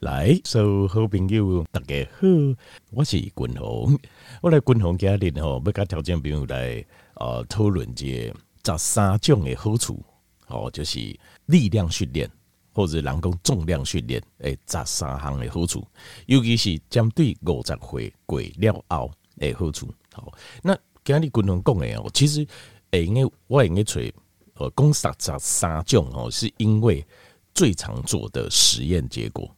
来，所有好朋友大家好，我是君鸿，我来君鸿家里吼，要甲条件朋友来呃讨论这十三种的好处，哦，就是力量训练或者人工重量训练，诶，十三项的好处，尤其是针对五十岁过了后的好处。好，那今日君鸿讲的哦，其实诶，应该我应该找呃讲十十三种哦，是因为最常做的实验结果。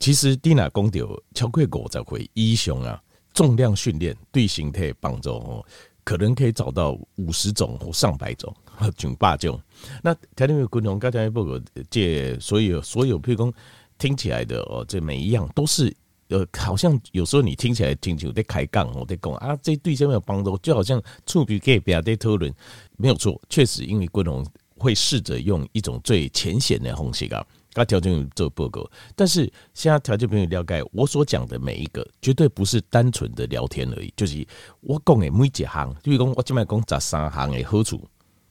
其实，蒂娜讲到超过五十岁以上啊，重量训练对形态帮助哦，可能可以找到五十种或上百种、上百种。那台湾军统刚才报告，这所有所有，譬如讲听起来的哦，这每一样都是呃，好像有时候你听起来听起来在开杠我，在讲啊，这对身体有帮助，就好像触笔给别人在讨论，没有错，确实因为军统会试着用一种最浅显的方式啊。他条件做报告，但是现在条件朋友了解，我所讲的每一个绝对不是单纯的聊天而已，就是我讲的每一项，就是讲我今麦讲十三项的好处，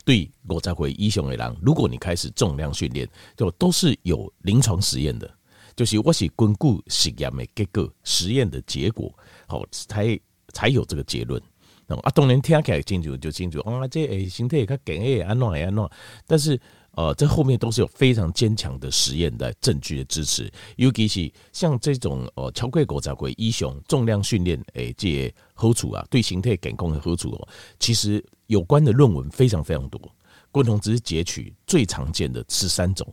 对五十岁以上的人，如果你开始重量训练，就都是有临床实验的，就是我是根据实验的结果、实验的结果，好才才有这个结论。啊，当然听起来清楚就清楚，啊，这诶身体较紧诶，安怎诶安怎，但是。呃，这后面都是有非常坚强的实验的证据的支持，尤其是像这种呃，超过五十岁以上重量训练诶，这些好处啊，对形态感控的好处哦，其实有关的论文非常非常多。共同只是截取最常见的十三种，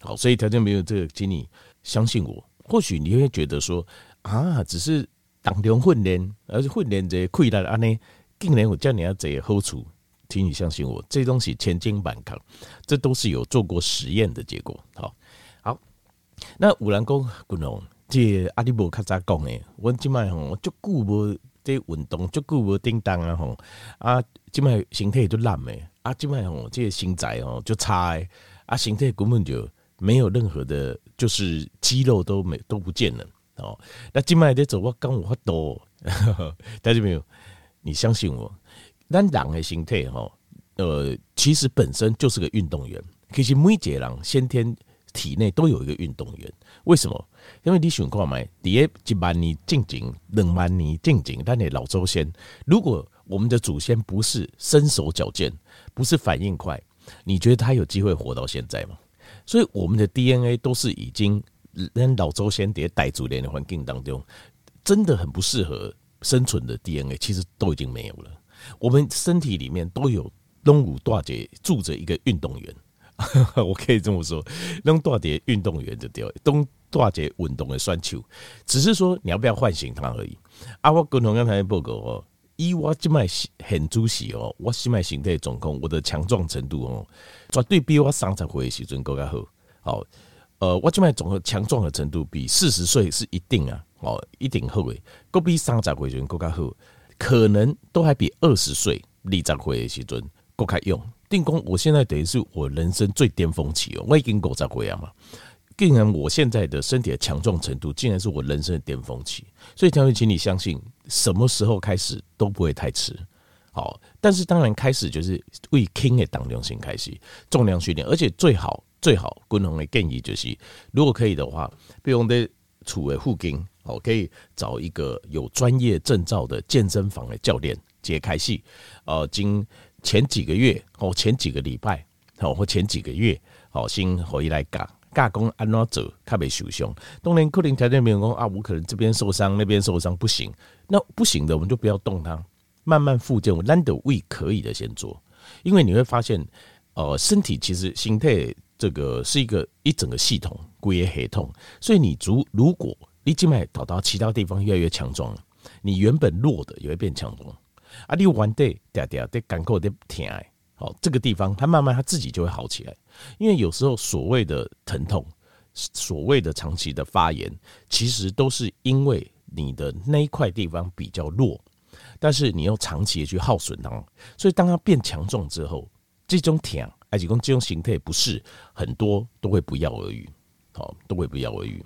好，所以条件没有这个，请你相信我。或许你会觉得说啊，只是当中训练，而且训练这亏了安呢，竟然有这样这些好处。请你相信我，这东西千金板扛，这都是有做过实验的结果。好，好，那有人讲，君鸿，这阿里伯卡咋讲诶？我今麦吼，足久无这运动，足久无叮当啊吼，啊，今麦身体就烂诶，啊，今麦吼，这个身材哦就差诶，啊，身体根本就没有任何的，就是肌肉都没都不见了哦。那今麦在走，我刚我多，大家没有？你相信我。咱人的身体哈，呃，其实本身就是个运动员。其实每一个人先天体内都有一个运动员。为什么？因为你想看嘛，第一一万年进前，两万年进前，但你老祖先，如果我们的祖先不是身手矫健，不是反应快，你觉得他有机会活到现在吗？所以我们的 DNA 都是已经，人老祖先在傣族人的环境当中，真的很不适合生存的 DNA，其实都已经没有了。我们身体里面都有东武大姐住着一个运动员，我可以这么说，东大姐运动员就对，东大姐运动的选手，只是说你要不要唤醒他而已。啊，我共同刚才报告哦，以我这卖很主席哦，我这卖形态总控，我的强壮程度哦，绝对比我三十岁的时阵更加好。好，呃，我这卖总强壮的程度比四十岁是一定啊，哦，一定好诶，够比三十岁时阵更加好。可能都还比二十岁立章会的时阵够开用。定功，我现在等于是我人生最巅峰期哦，我已经够在会啊嘛。竟然我现在的身体的强壮程度，竟然是我人生的巅峰期。所以，条件，请你相信，什么时候开始都不会太迟。好，但是当然开始就是为轻的当中先开始重量训练，而且最好最好，均衡的建议就是，如果可以的话，比如在处为护筋。哦，可以找一个有专业证照的健身房的教练解开戏。呃，经前几个月哦前几个礼拜，好或前几个月，好先回来教教工安怎做，较袂受伤。当然，可能条件没有讲啊，我可能这边受伤，那边受伤不行。那不行的，我们就不要动它，慢慢复健。我懒得胃可以的先做，因为你会发现，呃，身体其实心态这个是一个一整个系统，规个系统。所以你如如果你静脉导到其他地方越来越强壮了，你原本弱的也会变强壮。啊，你玩的嗲嗲的感觉的疼爱，好，这个地方它慢慢它自己就会好起来。因为有时候所谓的疼痛，所谓的长期的发炎，其实都是因为你的那一块地方比较弱，但是你又长期的去耗损它，所以当它变强壮之后，这种疼，而且讲这种形态不是很多都会不药而愈，好，都会不药而愈。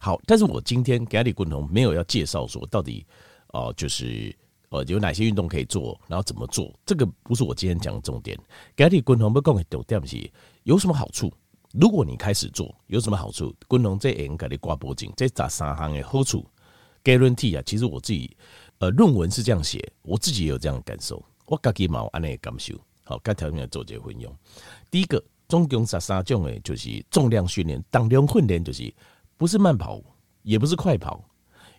好，但是我今天 Gary 共同没有要介绍说到底，哦、呃，就是呃有哪些运动可以做，然后怎么做，这个不是我今天讲的重点。Gary 共同不讲的重点是有什么好处？如果你开始做，有什么好处？滚筒这应该你挂脖颈，这十三项的好处，guarantee 啊。其实我自己呃论文是这样写，我自己也有这样的感受，我自己冇安尼感受。好，该条件做这个运用。第一个，总共十三种的，就是重量训练，当量训练就是不是慢跑，也不是快跑，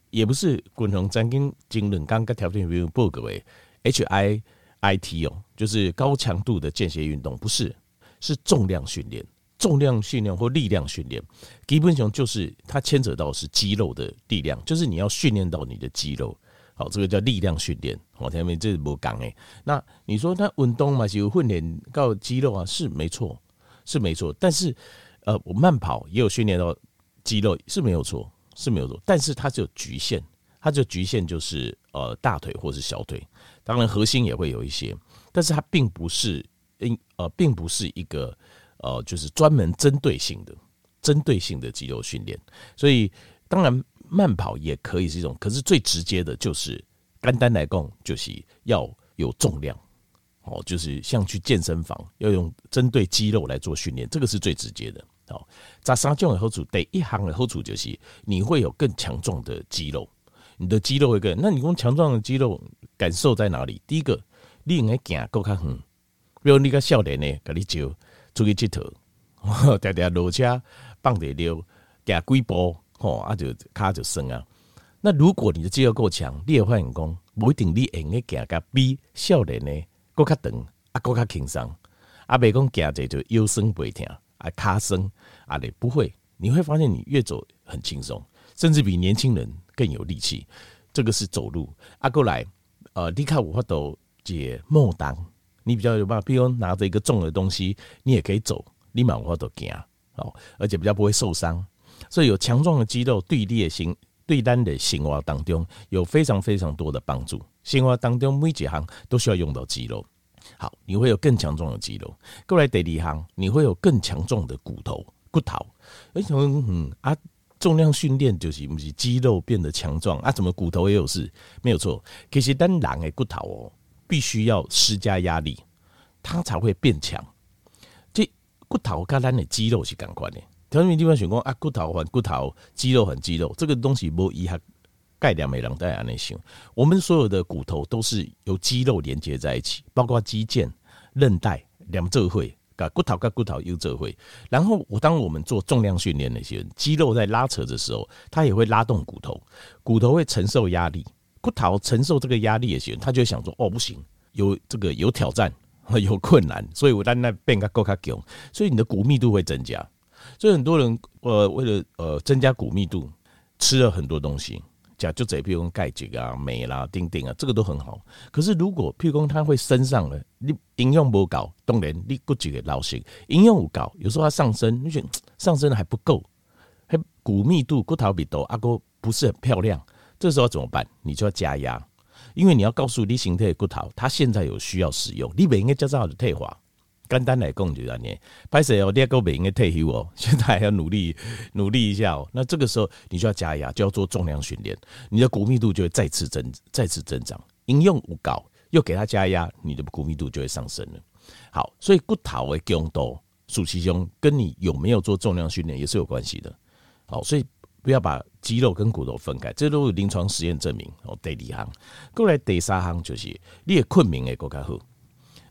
也不是滚筒曾经经两刚该条件运用报告诶，H I I T 哦，就是高强度的间歇运动，不是，是重量训练。重量训练或力量训练，基本上就是它牵扯到是肌肉的力量，就是你要训练到你的肌肉。好，这个叫力量训练。我前面这是不讲诶。那你说它运动嘛，就训练到肌肉啊，是没错，是没错。但是，呃，我慢跑也有训练到肌肉，是没有错，是没有错。但是它只有局限，它就局限就是呃大腿或是小腿，当然核心也会有一些，但是它并不是因呃，并不是一个。呃，就是专门针对性的、针对性的肌肉训练，所以当然慢跑也可以是一种，可是最直接的就是单单来讲，就是要有重量，哦，就是像去健身房要用针对肌肉来做训练，这个是最直接的。哦，在三种的好处，第一行的好处就是你会有更强壮的肌肉，你的肌肉会更，那你用强壮的肌肉感受在哪里？第一个，你应该行够较远，比如你个少年呢，跟你就。出去佚佗，常常落车放地溜，行几步，吼啊就骹就酸啊。那如果你的肌肉够强，你会发现讲，不一定你会用行个比少年呢够较长，啊够较轻松，啊别讲行者就腰酸背痛，啊脚酸啊你不会，你会发现你越走很轻松，甚至比年轻人更有力气。这个是走路啊过来，呃，你看我发到解莫当。你比较有办法，比如拿着一个重的东西，你也可以走，立马我都行，好，而且比较不会受伤。所以有强壮的肌肉对列行对单的行活当中有非常非常多的帮助。行活当中每几行都需要用到肌肉，好，你会有更强壮的肌肉。过来第二行，你会有更强壮的骨头骨头。为什么？嗯啊，重量训练就是不是肌肉变得强壮啊？怎么骨头也有事？没有错，其实单人的骨头哦。必须要施加压力，它才会变强。这骨头跟咱的肌肉是相关的。条件地方选讲啊，骨头换骨头，肌肉换肌肉，这个东西无一下概念没人带安内行。我们所有的骨头都是由肌肉连接在一起，包括肌腱、韧带两者会，骨头跟骨头又这会。然后我当我们做重量训练那些肌肉在拉扯的时候，它也会拉动骨头，骨头会承受压力。骨头承受这个压力也行，他就想说：“哦，不行，有这个有挑战，有困难，所以我在那变个够卡强，所以你的骨密度会增加。所以很多人呃，为了呃增加骨密度，吃了很多东西，假就这，譬如说钙质啊、镁啦、丁丁啊，这个都很好。可是如果譬如说它会升上了，你营养不够，当然你骨质会老化。营养不够，有时候它上升，你觉得上升的还不够，还骨密度骨头比多阿哥不是很漂亮。”这时候怎么办？你就要加压，因为你要告诉你形态骨头，它现在有需要使用，你不应该叫它的退化。简单来讲就是这样，拍摄哦，第二个不应该退休哦，现在还要努力努力一下哦。那这个时候你就要加压，就要做重量训练，你的骨密度就会再次增再次增长。应用无高，又给它加压，你的骨密度就会上升了。好，所以骨头的强度，属其中跟你有没有做重量训练也是有关系的。好，所以。不要把肌肉跟骨头分开，这都有临床实验证明。哦，第二行，过来第三行就是你的困眠会更加好，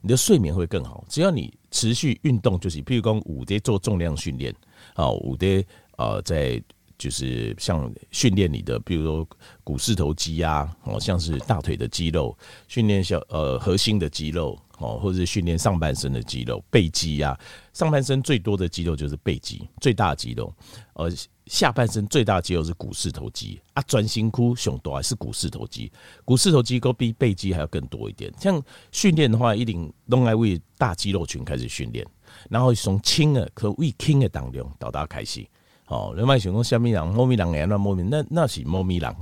你的睡眠会更好。只要你持续运动，就是譬如讲五天做重量训练，啊，五天呃在就是像训练你的，比如说股四头肌啊，哦，像是大腿的肌肉，训练小呃核心的肌肉。哦，或者是训练上半身的肌肉，背肌呀、啊，上半身最多的肌肉就是背肌，最大肌肉。呃，下半身最大的肌肉是股四头肌啊，转型窟胸多还是股四头肌，股四头肌都比背肌还要更多一点。像训练的话，一定弄来为大肌肉群开始训练，然后从轻的可为轻的当中到达开始。哦，人们想讲虾米人，猫咪人哎，那猫咪那那是猫咪人，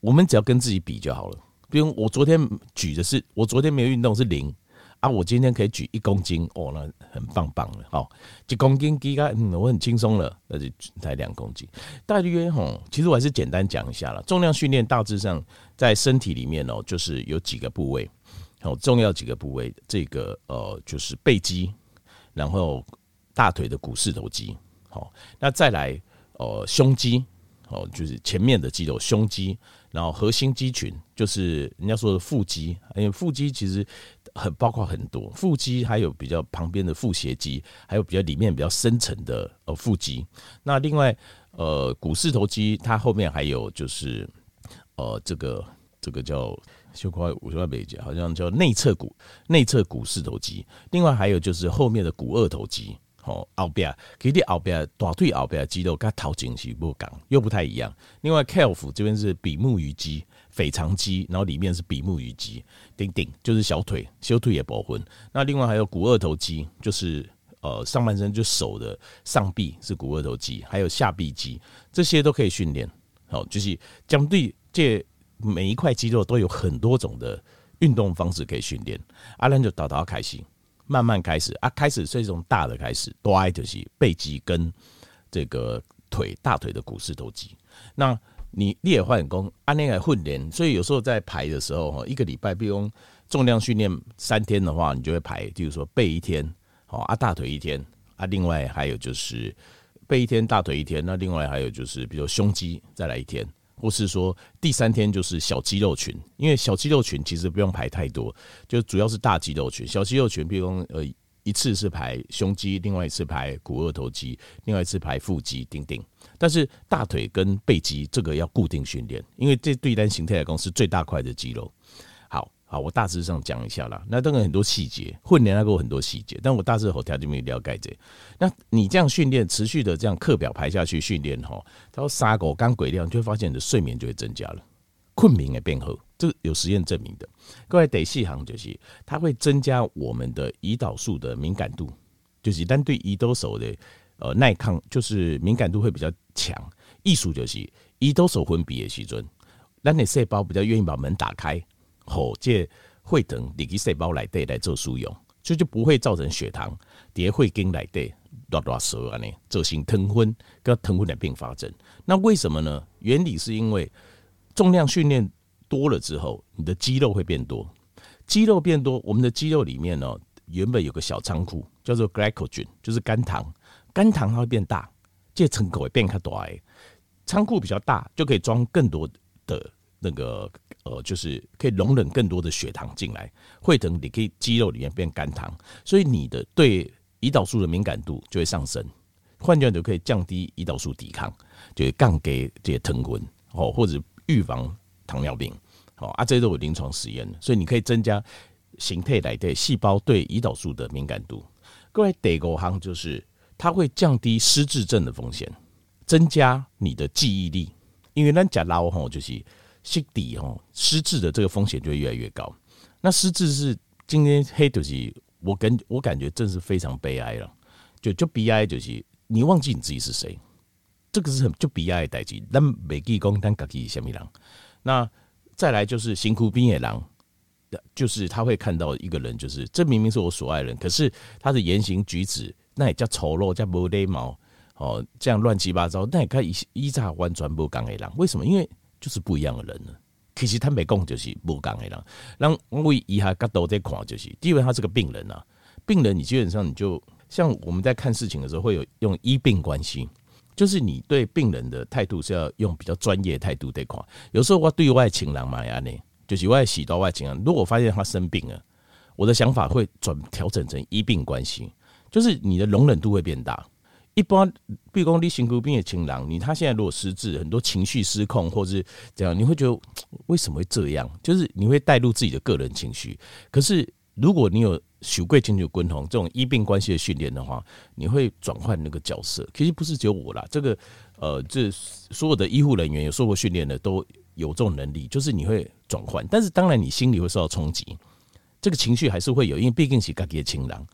我们只要跟自己比就好了。比如我昨天举的是，我昨天没有运动是零。啊，我今天可以举一公斤哦，那很棒棒的。好，一公斤应该嗯，我很轻松了，那就才两公斤。大约吼，其实我还是简单讲一下了。重量训练大致上在身体里面哦，就是有几个部位，好，重要几个部位。这个呃，就是背肌，然后大腿的股四头肌，好，那再来呃胸肌，哦，就是前面的肌肉胸肌，然后核心肌群就是人家说的腹肌，因为腹肌其实很包括很多，腹肌还有比较旁边的腹斜肌，还有比较里面比较深层的呃腹肌。那另外呃股四头肌，它后面还有就是呃这个这个叫。就快五十万倍好像叫内侧股内侧股四头肌，另外还有就是后面的股二头肌，好后边，其实后边大腿后边肌肉跟头颈是不讲，又不太一样。另外 calf 这边是比目鱼肌、腓肠肌，然后里面是比目鱼肌，顶顶就是小腿，小腿也包分。那另外还有股二头肌，就是呃上半身就手的上臂是股二头肌，还有下臂肌，这些都可以训练。好，就是相对这。每一块肌肉都有很多种的运动方式可以训练，阿兰就打打开心，慢慢开始啊，开始是从大的开始，多爱就是背肌跟这个腿大腿的股四头肌。那你练换功按那个混练，所以有时候在排的时候哈，一个礼拜比如重量训练三天的话，你就会排，就是说背一天，好啊大腿一天啊，另外还有就是背一天大腿一天，那另外还有就是比如胸肌再来一天。或是说第三天就是小肌肉群，因为小肌肉群其实不用排太多，就主要是大肌肉群。小肌肉群，比如说呃一次是排胸肌，另外一次排股二头肌，另外一次排腹肌，顶顶。但是大腿跟背肌这个要固定训练，因为这对单形态来讲是最大块的肌肉。好，我大致上讲一下啦。那当然很多细节，训练那个很多细节，但我大致后条就没有了解这。那你这样训练，持续的这样课表排下去训练哈，他说杀狗刚鬼亮，就会发现你的睡眠就会增加了，困眠也变好，这个有实验证明的。各位得细行就是，它会增加我们的胰岛素的敏感度，就是但对胰岛素的呃耐抗，就是敏感度会比较强。意思就是胰岛素分泌的时阵，让你细胞比较愿意把门打开。后借会等你给细胞来对来做输用，就就不会造成血糖跌会跟来对乱乱说啊呢，造成疼昏跟疼昏的并发症。那为什么呢？原理是因为重量训练多了之后，你的肌肉会变多，肌肉变多，我们的肌肉里面呢，原本有个小仓库叫做 glycogen，就是肝糖，肝糖它会变大，这层口会变较大，仓库比较大，就可以装更多的那个。呃，就是可以容忍更多的血糖进来，会等你可以肌肉里面变肝糖，所以你的对胰岛素的敏感度就会上升。换句话就可以降低胰岛素抵抗，就会降低这些疼昏哦，或者预防糖尿病哦啊，这些都有临床实验，所以你可以增加形态来对细胞对胰岛素的敏感度。各位第五项就是它会降低失智症的风险，增加你的记忆力，因为咱讲老吼就是。失底哦，失智的这个风险就会越来越高。那失智是今天黑就是我感我感觉真是非常悲哀了。就就悲哀就是你忘记你自己是谁，这个是很就悲哀的代志。但每记讲但自己是什么人。那再来就是辛苦兵野狼，就是他会看到一个人，就是这明明是我所爱人，可是他的言行举止那也叫丑陋，叫无礼貌哦，这样乱七八糟，那也可以依照完全不讲的人。为什么？因为就是不一样的人呢。其实他没讲，就是不讲的人。让为一下角度在看，就是因为他是个病人啊。病人，你基本上你就像我们在看事情的时候，会有用医病关系，就是你对病人的态度是要用比较专业态度在看。有时候我对外情人嘛呀呢，就是外洗到外情人。如果发现他生病了，我的想法会转调整成医病关系，就是你的容忍度会变大。一般，比如讲你辛苦病的情郎，你他现在如果失智，很多情绪失控，或是这样，你会觉得为什么会这样？就是你会带入自己的个人情绪。可是如果你有许贵情绪共同这种医病关系的训练的话，你会转换那个角色。其实不是只有我啦，这个呃，这所有的医护人员有受过训练的都有这种能力，就是你会转换。但是当然你心里会受到冲击，这个情绪还是会有，因为毕竟是自己的情郎。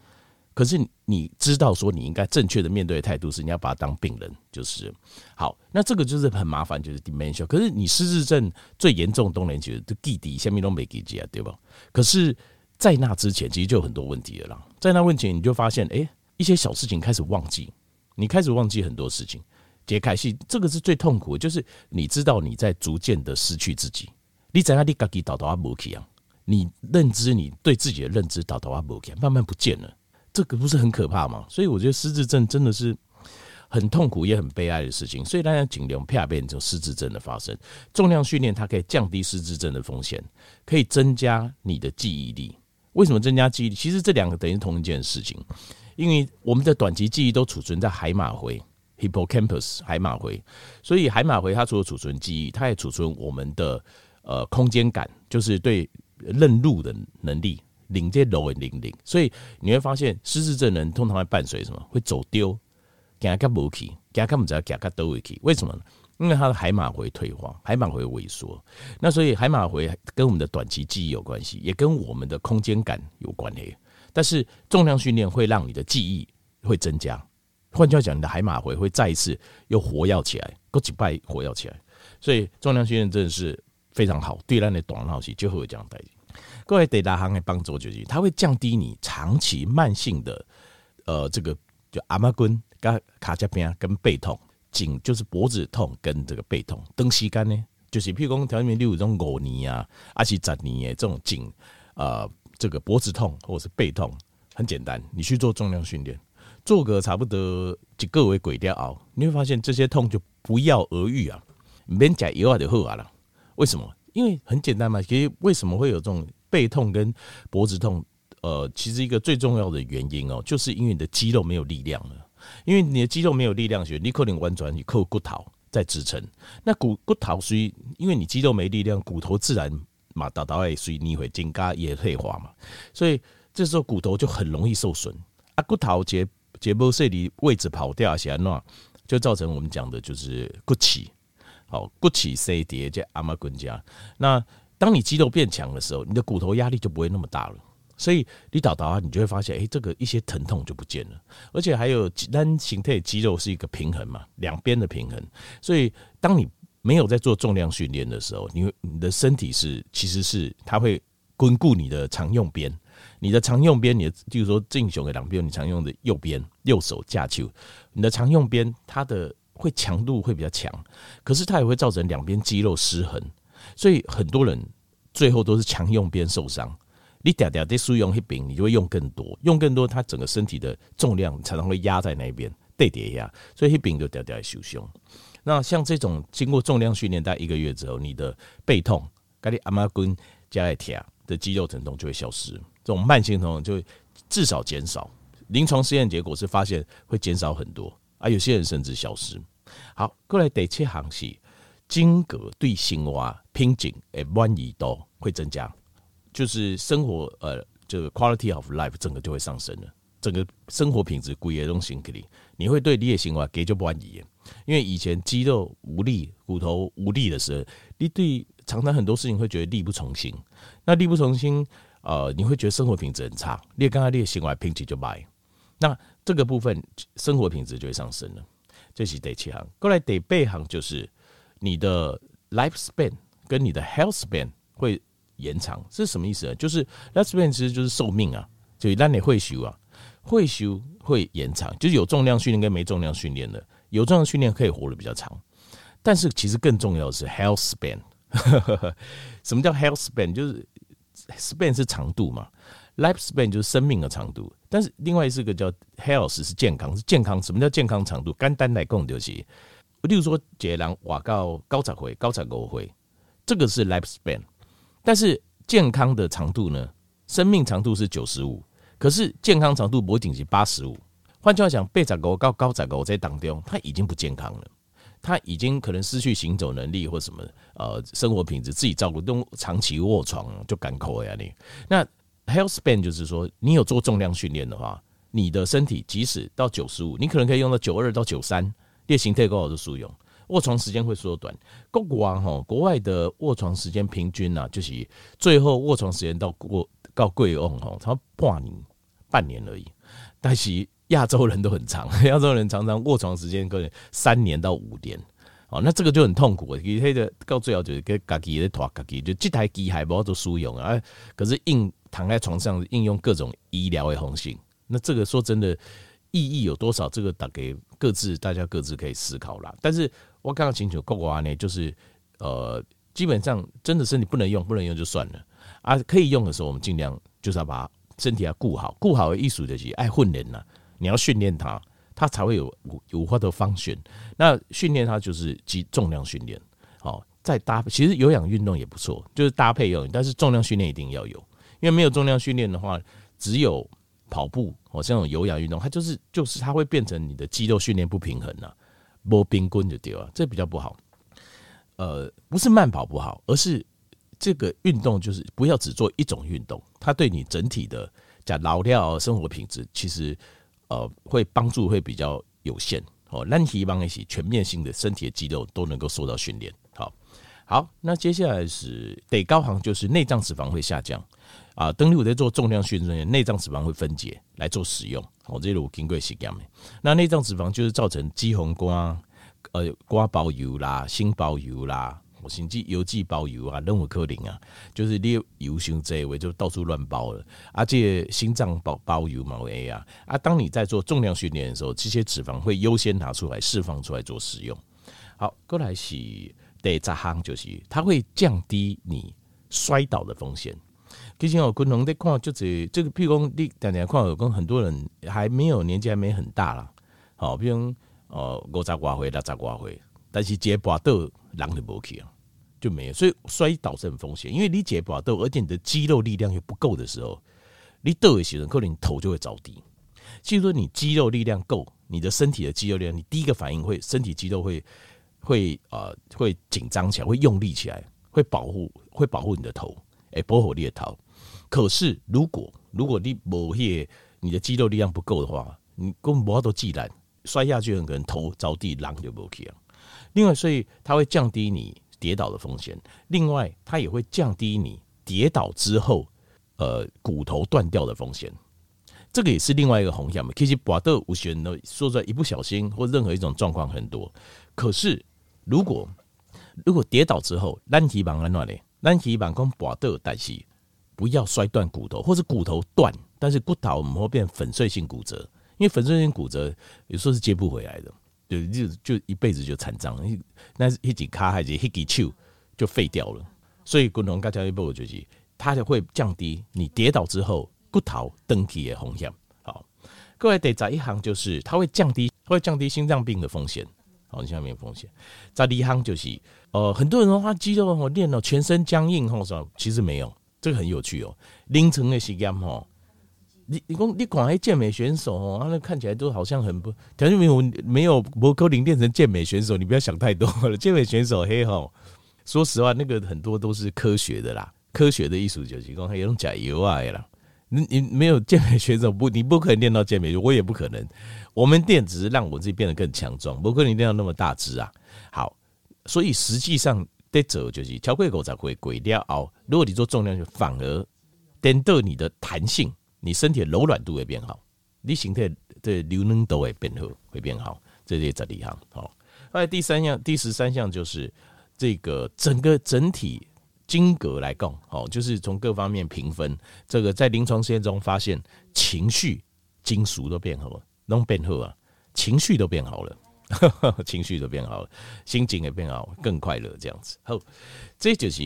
可是你知道说你应该正确的面对态度是你要把他当病人，就是好。那这个就是很麻烦，就是 dementia。可是你失智症最严重的东西就是记忆下面都没记记啊，对吧？可是，在那之前其实就有很多问题了啦。在那问题你就发现，哎，一些小事情开始忘记，你开始忘记很多事情。解开戏这个是最痛苦的，就是你知道你在逐渐的失去自己。你在那里自己倒倒啊，无去啊，你认知你对自己的认知倒倒啊，无去，慢慢不见了。这个不是很可怕吗？所以我觉得失智症真的是很痛苦也很悲哀的事情。所以大家尽量避免这种失智症的发生。重量训练它可以降低失智症的风险，可以增加你的记忆力。为什么增加记忆力？其实这两个等于同一件事情，因为我们的短期记忆都储存在海马回 （hippocampus） 海马回，所以海马回它除了储存记忆，它也储存我们的呃空间感，就是对认路的能力。领这楼的领领，所以你会发现失智症人通常会伴随什么？会走丢，行个无去，行个不知道行个倒位去。为什么呢？因为他的海马回退化，海马回萎缩。那所以海马回跟我们的短期记忆有关系，也跟我们的空间感有关系。但是重量训练会让你的记忆会增加，换句话讲，你的海马回会再一次又活跃起来，够几拜活跃起来。所以重量训练真的是非常好，对咱的短脑是就会有这样代。各位，第六项的帮助就是，它会降低你长期慢性的，呃，这个就阿妈棍跟卡加边跟背痛，颈就是脖子痛跟这个背痛。长时间呢，就是譬如讲，条面例如这种五年啊，还是十年的这种颈，呃，这个脖子痛或者是背痛，很简单，你去做重量训练，做个差不多几个月鬼掉熬，你会发现这些痛就不药而愈啊，免吃药就好啊了。为什么？因为很简单嘛，其实为什么会有这种？背痛跟脖子痛，呃，其实一个最重要的原因哦，就是因为你的肌肉没有力量了。因为你的肌肉没有力量，所以你可能弯转，你靠骨头在支撑。那骨骨头属于，因为你肌肉没力量，骨头自然嘛，到到会属于你会增加也退化嘛。所以这时候骨头就很容易受损啊。骨头结结膜这里位置跑掉起来，那就造成我们讲的就是骨气。好，骨起衰跌这阿玛滚家那。当你肌肉变强的时候，你的骨头压力就不会那么大了，所以你倒倒啊，你就会发现，哎，这个一些疼痛就不见了，而且还有单形态肌肉是一个平衡嘛，两边的平衡，所以当你没有在做重量训练的时候，你你的身体是其实是它会巩固你的常用边，你的常用边，你的就是说正雄的两边，你常用的右边右手架球，你的常用边它的会强度会比较强，可是它也会造成两边肌肉失衡。所以很多人最后都是强用边受伤，你嗲嗲的输用一柄，你就会用更多，用更多，它整个身体的重量常常会压在那边，对叠压，所以一柄就嗲嗲的受伤。那像这种经过重量训练，大概一个月之后，你的背痛、咖喱阿妈棍加来铁的肌肉疼痛就会消失，这种慢性疼痛就会至少减少。临床试验结果是发现会减少很多，啊，有些人甚至消失。好，过来第七行是。经过对生活品质的满意度会增加，就是生活呃，这个 quality of life 整个就会上升了，整个生活品质贵的东西给你，你会对你的生活给就不满意，因为以前肌肉无力、骨头无力的时候，你对常常很多事情会觉得力不从心，那力不从心，呃，你会觉得生活品质很差，你刚刚你的生活品质就坏，那这个部分生活品质就会上升了，这是第七项，过来第八行就是。你的 lifespan 跟你的 health span 会延长，这是什么意思呢？就是 lifespan 其实就是寿命啊，就让你会修啊，会修会延长，就是有重量训练跟没重量训练的，有重量训练可以活得比较长，但是其实更重要的是 health span。什么叫 health span？就是 span 是长度嘛，lifespan 就是生命的长度，但是另外是个叫 health 是健康，是健康。什么叫健康长度？简单来讲就是。例如说，一个人活到九十岁、九十五岁，这个是 lifespan。但是健康的长度呢？生命长度是九十五，可是健康长度不仅是八十五。换句话讲，八十五到九十五在当中，他已经不健康了，他已经可能失去行走能力或什么呃生活品质，自己照顾都长期卧床就干枯呀你。那 health span 就是说，你有做重量训练的话，你的身体即使到九十五，你可能可以用到九二到九三。列形态高好的使用，卧床时间会缩短。国外哈，国外的卧床时间平均呐，就是最后卧床时间到过到贵翁哈，他半年半年而已。但是亚洲人都很长，亚洲人常常卧床时间可能三年到五年。哦，那这个就很痛苦。其实的到最后就是跟家己的拖家己，就这台机还不好做使用啊。可是硬躺在床上应用各种医疗的方式，那这个说真的。意义有多少？这个大概各自大家各自可以思考啦。但是我刚刚清楚，国外呢，就是呃，基本上真的是你不能用，不能用就算了啊。可以用的时候，我们尽量就是要把身体要顾好，顾好的意思就是爱训练呐，你要训练它，它才会有有法的方选。那训练它就是肌重量训练，好，再搭配其实有氧运动也不错，就是搭配有，但是重量训练一定要有，因为没有重量训练的话，只有跑步哦，像这种有氧运动，它就是就是它会变成你的肌肉训练不平衡了，摸冰棍就丢了，这比较不好。呃，不是慢跑不好，而是这个运动就是不要只做一种运动，它对你整体的讲劳料生活品质，其实呃会帮助会比较有限哦。让希望一起全面性的身体的肌肉都能够受到训练。好，好，那接下来是得高行，就是内脏脂肪会下降啊。登录在做重量训练，内脏脂肪会分解来做使用。哦这路经过实验的，那内脏脂肪就是造成肌红光。呃，瓜包油啦，心包油啦，甚至油剂包油啊，任何可能啊，就是你油性这一位就到处乱包了，而且心脏包包油嘛，A 啊啊，当你在做重量训练的时候，这些脂肪会优先拿出来释放出来做使用。好，过来是第十项，就是它会降低你摔倒的风险。其实我共同在看，就是这个，譬如讲你大家看，有跟很多人还没有年纪还没很大啦，好，比如。哦，五十外岁、六十外岁，但是解跋倒人就无去啊，就没有，所以摔倒是很风险。因为你解跋倒，而且你的肌肉力量又不够的时候，你倒的时候，可能你头就会着地。其实说你肌肉力量够，你的身体的肌肉力量，你第一个反应会身体肌肉会会呃会紧张起来，会用力起来，会保护会保护你的头，哎，保护你的头。可是如果如果你某些你的肌肉力量不够的话，你根本无法度自然。摔下去，很可能头着地，人就不起。另外，所以它会降低你跌倒的风险。另外，它也会降低你跌倒之后，呃，骨头断掉的风险。这个也是另外一个风险嘛。其实搏斗无险的，说出来一不小心或任何一种状况很多。可是，如果如果跌倒之后，咱希望安怎呢？咱希望讲搏斗，但是不要摔断骨头，或者骨头断，但是骨头不会变粉碎性骨折。因为粉碎性骨折有时候是接不回来的，就就就一辈子就残障，那是一级卡还是一级球就废掉了。所以骨头刚才一步就是，它就会降低你跌倒之后骨头登起的风险。好，各位得在一行就是，它会降低会降低心脏病的风险。好，心脏病风险。在一行就是，呃，很多人说他肌肉我练了全身僵硬或者其实没有，这个很有趣哦。凌晨的时间哈。你你讲你管那健美选手哦，他那看起来都好像很不，条件没有没有摩柯林练成健美选手，你不要想太多了。健美选手嘿吼，说实话，那个很多都是科学的啦，科学的艺术就是讲还有种假油啊啦。你你没有健美选手不，你不可能练到健美，我也不可能。我们练只是让我自己变得更强壮，不可能练到那么大只啊。好，所以实际上得走就是超过狗才会鬼掉哦。如果你做重量，就反而颠倒你的弹性。你身体柔软度会变好，你形态的流能都会变好，会变好，这些在里行好。后来第三项、第十三项就是这个整个整体经格来讲，好，就是从各方面评分，这个在临床实验中发现，情绪、金属都变好了，都变好啊，情绪都变好了，情绪都变好了，心情也变好，更快乐这样子。好，这就是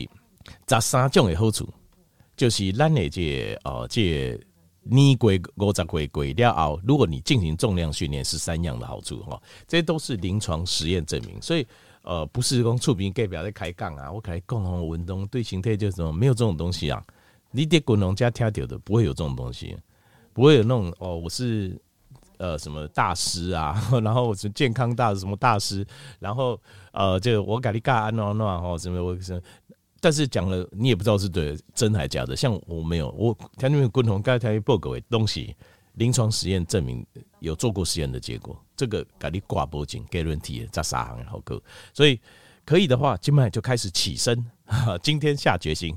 十三种的好处，就是咱的这哦这。你归我再归归了后，如果你进行重量训练，是三样的好处哈，这些都是临床实验证明，所以呃，不是讲触屏盖表在开杠啊，我开共同文东对形态就是什么，没有这种东西啊，你得滚龙加跳跳的，不会有这种东西，不会有那种哦，我是呃什么大师啊，然后我是健康大什么大师，然后呃，就我给你干安诺诺哦什么我什么。但是讲了，你也不知道是对真还假的。像我没有，我他那边共同刚才报告的东西，临床实验证明有做过实验的结果。这个给你挂脖颈给人体在啥行好个，所以可以的话，今晚就开始起身。今天下决心，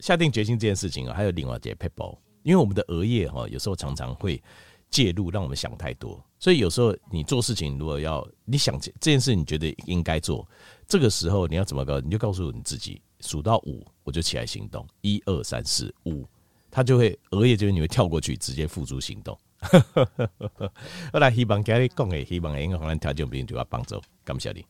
下定决心这件事情啊，还有另外一件撇步，因为我们的额叶哈，有时候常常会介入，让我们想太多。所以有时候你做事情，如果要你想这件事，你觉得应该做，这个时候你要怎么搞？你就告诉你自己。数到五，我就起来行动。一二三四五，他就会额叶这边你会跳过去，直接付诸行动。我来希望今日讲的，希望应该可能条件不一定就要帮助，感谢你。